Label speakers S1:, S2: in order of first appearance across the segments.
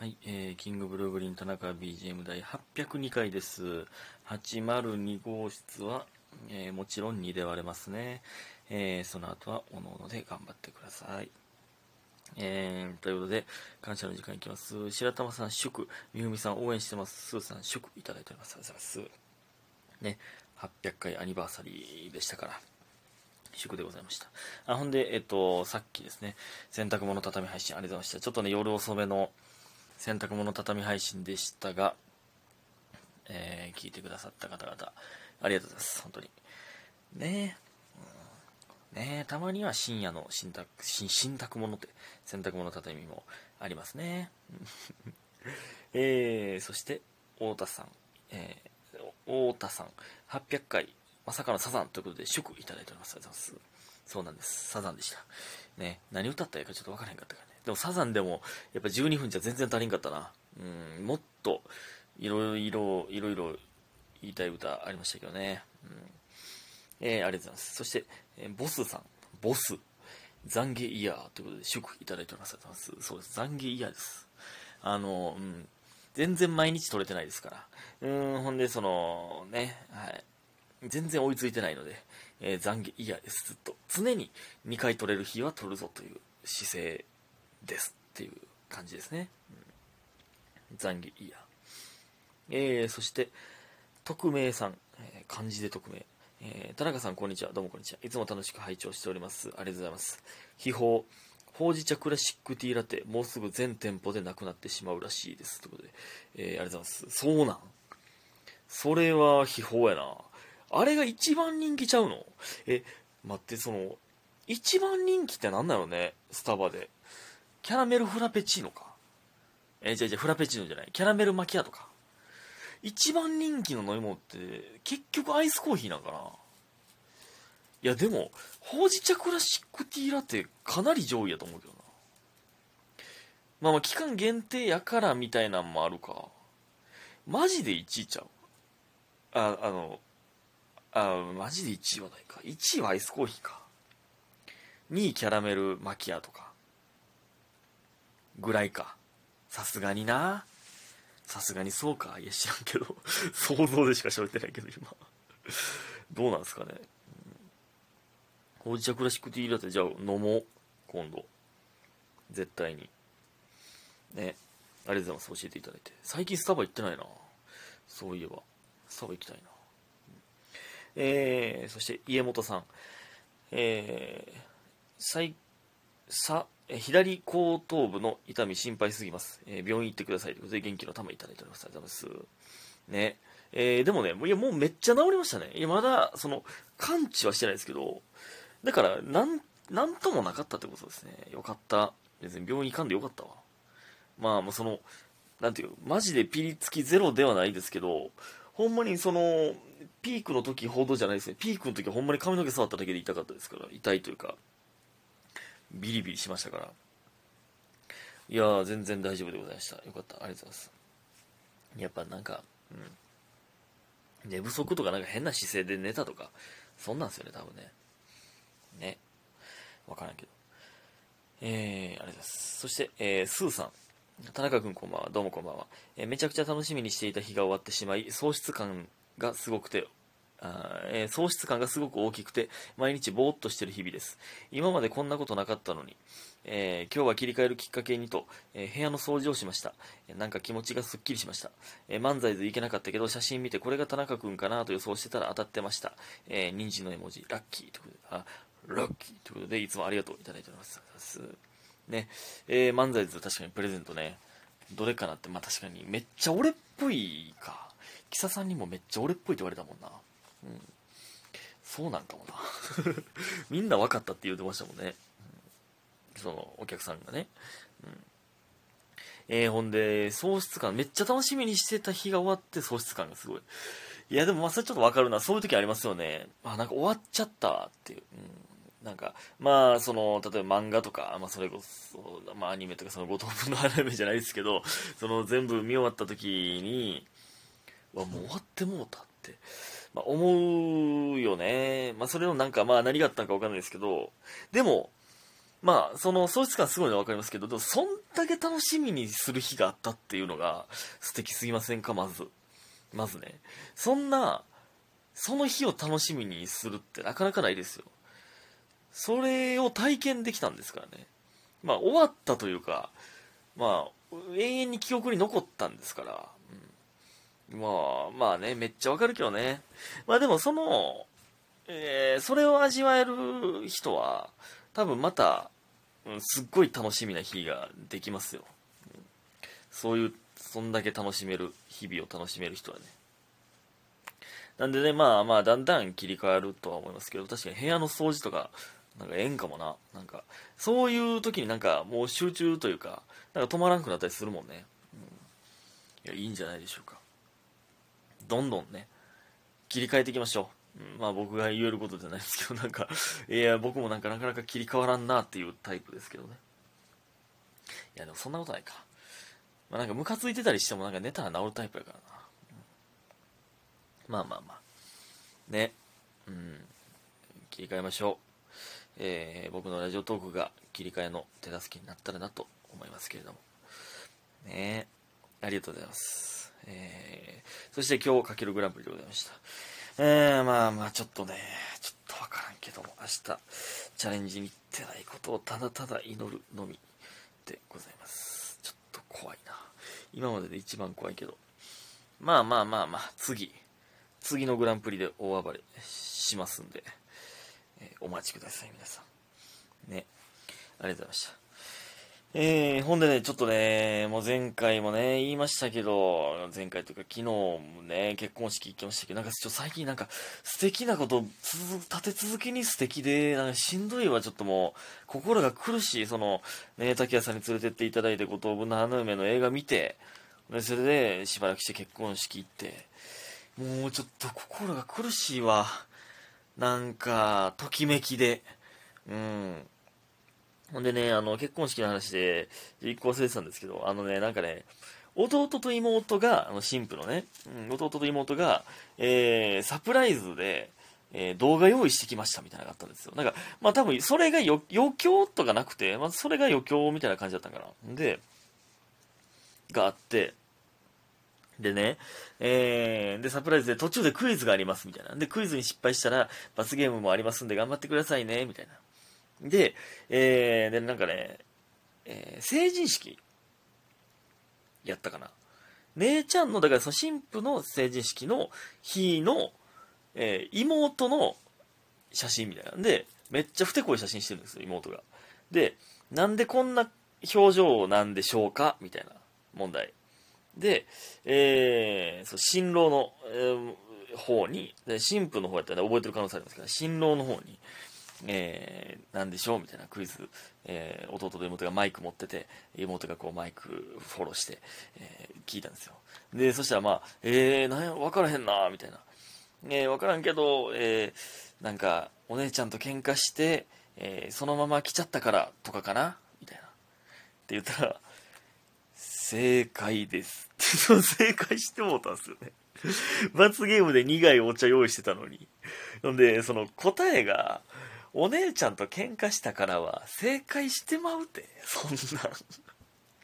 S1: はい、えー、キングブルーグリーン田中 BGM 第802回です。802号室は、えーもちろん2で割れますね。えーその後はおのおので頑張ってください。えー、ということで、感謝の時間いきます。白玉さん、祝。みふみさん、応援してます。スーさん、祝いただいております。ありがとうございます。ね、800回アニバーサリーでしたから。祝でございました。あ、ほんで、えっと、さっきですね、洗濯物畳配信ありがとうございました。ちょっとね、夜遅めの洗濯物畳配信でしたが、えー聞いてくださった方々、ありがとうございます。本当に。ねえ、うんねえ、たまには深夜の新宅、新新宅物って、洗濯物畳みもありますね。えー、そして、太田さん、えー、太田さん、800回、まさかのサザンということで、祝いただいております。ありがとうございます。そうなんです。サザンでした。ね、何歌ったらいいかちょっとわからへんかったから。でもサザンでも、やっぱ12分じゃ全然足りんかったな。うん、もっと、いろいろ、いろいろ言いたい歌ありましたけどね。うん。えー、ありがとうございます。そして、えーボスさん、ボス、懺悔イヤーということで、祝いただいております。そうです。懺悔イヤーです。あの、うん、全然毎日撮れてないですから。うん、ほんで、その、ね、はい。全然追いついてないので、えー懺悔イヤーです。ずっと。常に2回撮れる日は撮るぞという姿勢ですっていう感じですね。うん、懺悔イヤー。えー、そして、匿名さん、えー漢字で匿名。えー田中さん、こんにちは。どうもこんにちは。いつも楽しく拝聴しております。ありがとうございます。秘宝、ほうじ茶クラシックティーラテ、もうすぐ全店舗でなくなってしまうらしいです。ということで、えーありがとうございます。そうなんそれは秘宝やな。あれが一番人気ちゃうの？え、待って、その、一番人気って何なんだろうね、スタバで。キャラメルフラペチーノか？えー、じゃじゃフラペチーノじゃない。キャラメルマキアートか。一番人気の飲み物って、結局アイスコーヒーなんかないや、でも、ほうじ茶クラシックティーラテかなり上位やと思うけどな。まあまあ、期間限定やからみたいなんもあるか。マジで1位ちゃうあ、あの、あ、マジで1位はないか。1位はアイスコーヒーか。2位キャラメルマキアートか。ぐらいか。さすがにな。さすがにそうか。いや、知らんけど。想像でしか喋ってないけど、今。どうなんすかね。ほうじ茶クラシックティーラテ、じゃあ飲もう。今度。絶対に。ね。ありがとうございます。教えていただいて。最近スタバ行ってないな。そういえば。スタバ行きたいな。えー、そして家元さん。えー、最、さ、え左後頭部の痛み心配すぎます。えー病院行ってくださいということで元気の玉いただいております。ありがとうございます。ね。えーでもね、もういや、もうめっちゃ治りましたね。いや、まだ、その、完治はしてないですけど、だから、なん、なんともなかったってことですね。よかった。別に病院行かんでよかったわ。まあ、もうその、なんていう、マジでピリつきゼロではないですけど、ほんまにその、ピークの時ほどじゃないですね。ピークの時はほんまに髪の毛触っただけで痛かったですから、痛いというか、ビリビリしましたから。いや、全然大丈夫でございました。よかった。ありがとうございます。やっぱなんか、うん。寝不足とかなんか変な姿勢で寝たとか、そんなんすよね、多分ね。ね。わからんけど。えー、ありがとうございます。そして、えー、スーさん。田中君こんばんは。どうもこんばんは。えーめちゃくちゃ楽しみにしていた日が終わってしまい、喪失感がすごくて、あえー喪失感がすごく大きくて、毎日ぼーっとしてる日々です。今までこんなことなかったのに、えー今日は切り替えるきっかけにと、えー部屋の掃除をしました。えなんか気持ちがすっきりしました。え漫才図いけなかったけど、写真見てこれが田中君かなと予想してたら当たってました。えー、人参の絵文字、ラッキーということで、あ、ラッキーということで、いつもありがとういただいております。ね、え、漫才図確かにプレゼントね、どれかなって、まあ確かにめっちゃ俺っぽいか。キサさんにもめっちゃ俺っぽいって言われたもんな。そうなんかもな。みんな分かったって言うてましたもんね。うんそのお客さんがね。うん。えー、ほんで、喪失感、めっちゃ楽しみにしてた日が終わって喪失感がすごい。いや、でもまあそれちょっとわかるな。そういう時ありますよね。あ、なんか終わっちゃったっていう。うん。なんか、まあ、その、例えば漫画とか、まあ、それこそ、まあ、アニメとか、その、五等分のアニメじゃないですけど、その、全部見終わった時に、わ、もう終わってもうたって、まあ、思うよね。まあ、それのなんか、まあ、何があったのかわかんないですけど、でも、まあ、その喪失感すごいのはわかりますけど、でもそんだけ楽しみにする日があったっていうのが素敵すぎませんか、まず。まずね。そんな、その日を楽しみにするってなかなかないですよ。それを体験できたんですからね。まあ、終わったというか、まあ、永遠に記憶に残ったんですから、まあ、まあね、めっちゃわかるけどね。まあでも、その、えー、それを味わえる人は、多分また、うん、すっごい楽しみな日ができますよ。そういう、そんだけ楽しめる、日々を楽しめる人はね。なんでね、まあまあ、だんだん切り替わるとは思いますけど、確かに部屋の掃除とか、なんかええんかもな。なんか、そういう時になんかもう集中というか、なんか止まらんくなったりするもんね。うん、いや、いいんじゃないでしょうか。どんどんね、切り替えていきましょう。うん、まあ僕が言えることじゃないですけど、なんか、いや、僕もなんかなかなか切り替わらんなっていうタイプですけどね。いや、でもそんなことないか。まあなんかムカついてたりしてもなんか寝たら治るタイプやからな。まあまあまあ。ね。うん。切り替えましょう。えー、僕のラジオトークが切り替えの手助けになったらなと思いますけれども。ねありがとうございます。えー、そして今日かけるグランプリでございました。えー、まあまあちょっとね、ちょっとわからんけども、明日チャレンジに行ってないことをただただ祈るのみでございます。ちょっと怖いな。今までで一番怖いけど。まあまあまあまあ、次、次のグランプリで大暴れしますんで。えー、お待ちください、皆さん。ね。ありがとうございました。えー、ほんでね、ちょっとね、もう前回もね、言いましたけど、前回というか昨日もね、結婚式行きましたけど、なんかちょ最近なんか素敵なこと立て続けに素敵で、なんかしんどいわ、ちょっともう、心が苦しい、その、ね、竹谷さんに連れてっていただいて、五等分の花嫁の映画見て、で、それでしばらくして結婚式行って、もうちょっと心が苦しいわ。なんか、ときめきで、うん。ほんでね、あの、結婚式の話で、一個忘れてたんですけど、あのね、なんかね、弟と妹が、あの、新婦のね、うん、弟と妹が、えー、サプライズで、えー、動画用意してきましたみたいなのがあったんですよ。なんか、まあ多分、それが余興とかなくて、まあそれが余興みたいな感じだったんかな。で、があって、でね、えー、で、サプライズで途中でクイズがありますみたいな。で、クイズに失敗したら罰ゲームもありますんで頑張ってくださいね、みたいな。で、えー、で、なんかね、えー、成人式やったかな。姉ちゃんの、だからその神父の成人式の日の、えー、妹の写真みたいなんで、めっちゃふてこい写真してるんですよ、妹が。で、なんでこんな表情なんでしょうかみたいな問題。で、えー、そう新郎の、えー、方に、新婦の方やったら覚えてる可能性ありますけど、新郎の方に、えー、なんでしょうみたいなクイズ、えー、弟と妹がマイク持ってて、妹がこうマイクフォローして、えー、聞いたんですよ。で、そしたらまあ、えー、なんや、わからへんなみたいな。えー、わからんけど、えー、なんか、お姉ちゃんと喧嘩して、えー、そのまま来ちゃったからとかかな？みたいな。って言ったら、正解です。っ て正解してもうたんですよね。罰ゲームで苦いお茶用意してたのに。ほんで、その答えが、お姉ちゃんと喧嘩したからは正解してまうて。そんな。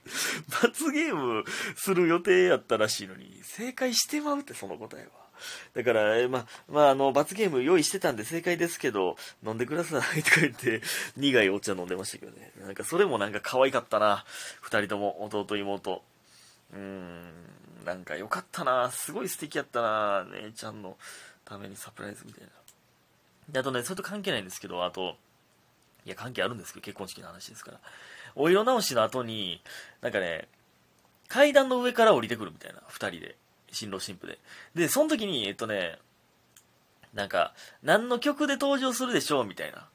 S1: 罰ゲームする予定やったらしいのに、正解してまうって、その答えは。だから、ま、まあ、あの、罰ゲーム用意してたんで正解ですけど、飲んでくださいとか言って、苦いお茶飲んでましたけどね。なんかそれもなんか可愛かったな。二人とも、弟妹。うーん、なんか良かったな。すごい素敵やったな。姉ちゃんのためにサプライズみたいな。で、あとね、それと関係ないんですけど、あと、いや、関係あるんですけど、結婚式の話ですから。お色直しの後に、なんかね、階段の上から降りてくるみたいな、二人で。新郎新婦で。で、その時に、えっとね、なんか、何の曲で登場するでしょうみたいな。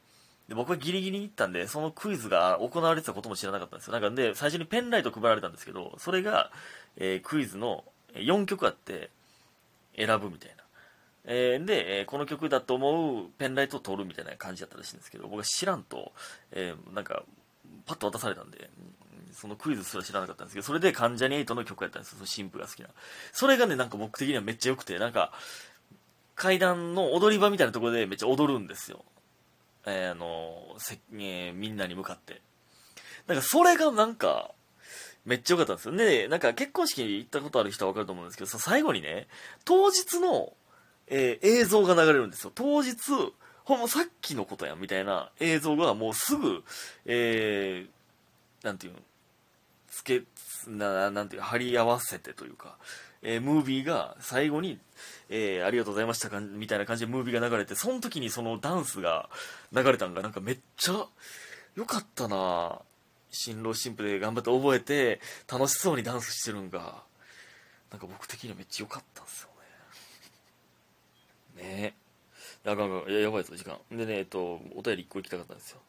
S1: で、僕はギリギリに行ったんで、そのクイズが行われてたことも知らなかったんですよ。なんかで、最初にペンライト配られたんですけど、それが、えー、クイズの4曲あって、選ぶみたいな。えー、で、えー、この曲だと思うペンライトを取るみたいな感じだったらしいんですけど、僕は知らんと、えー、なんか、パッと渡されたんで、そのクイズすら知らなかったんですけど、それで関ジャニ∞の曲やったんですよ、その新婦が好きな。それがね、なんか僕的にはめっちゃ良くて、なんか、階段の踊り場みたいなところでめっちゃ踊るんですよ。えーあのせえーみんなに向かって。なんかそれがなんか、めっちゃ良かったんですよ。で、なんか結婚式に行ったことある人は分かると思うんですけど、最後にね、当日の、えー映像が流れるんですよ。当日、ほんまさっきのことやんみたいな映像がもうすぐ、えー、なんていうの、つけ、ななんていうか、貼り合わせてというか、えームービーが最後に、えーありがとうございましたかみたいな感じでムービーが流れて、その時にそのダンスが流れたんがなんかめっちゃ良かったな新郎新婦で頑張って覚えて楽しそうにダンスしてるんがなんか僕的にはめっちゃ良かったんですよね。えあかんかやばいぞ時間。でねえっとお便り1個行きたかったんですよ。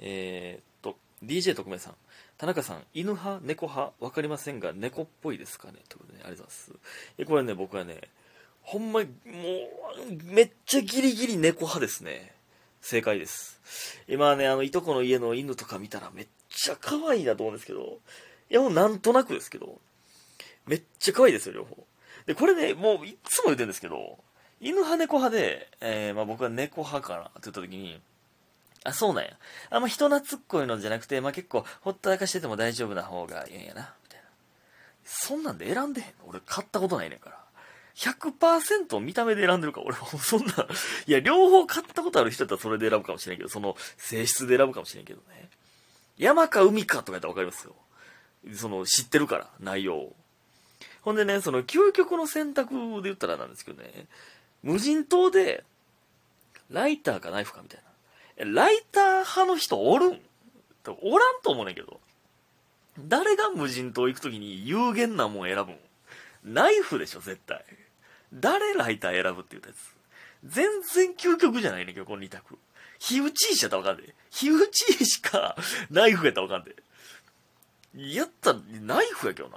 S1: えーっと DJ 特命さん。田中さん犬派猫派？分かりませんが猫っぽいですかね？ということで、ね、ありがとうございます。えこれね僕はねほんまにもうめっちゃギリギリ猫派ですね。正解です。今ねあのいとこの家の犬とか見たらめっちゃ可愛いなと思うんですけどいやもうなんとなくですけどめっちゃ可愛いですよ両方。でこれねもういつも言ってるんですけど犬派猫派で、えーまあ、僕は猫派かなって言った時にあ、そうなんや。あんま人懐っこいのじゃなくて、まあ、結構、ほったらかしてても大丈夫な方がいいんやな、みたいな。そんなんで選んでへんの？俺買ったことないねんから。100%見た目で選んでるか、俺もそんな、いや、両方買ったことある人だったらそれで選ぶかもしれんけど、その性質で選ぶかもしれんけどね。山か海かとかやったらわかりますよ。その、知ってるから、内容を。ほんでね、その、究極の選択で言ったらなんですけどね、無人島で、ライターかナイフかみたいな。えライター派の人おるん？おらんと思うねんけど。誰が無人島行くときに有限なもん選ぶん？ナイフでしょ、絶対。誰ライター選ぶって言ったやつ？全然究極じゃないねんけど、この二択。火打ち石やったらわかんで。火打ち石か、ナイフやったらわかんで。やった、ナイフやけどな。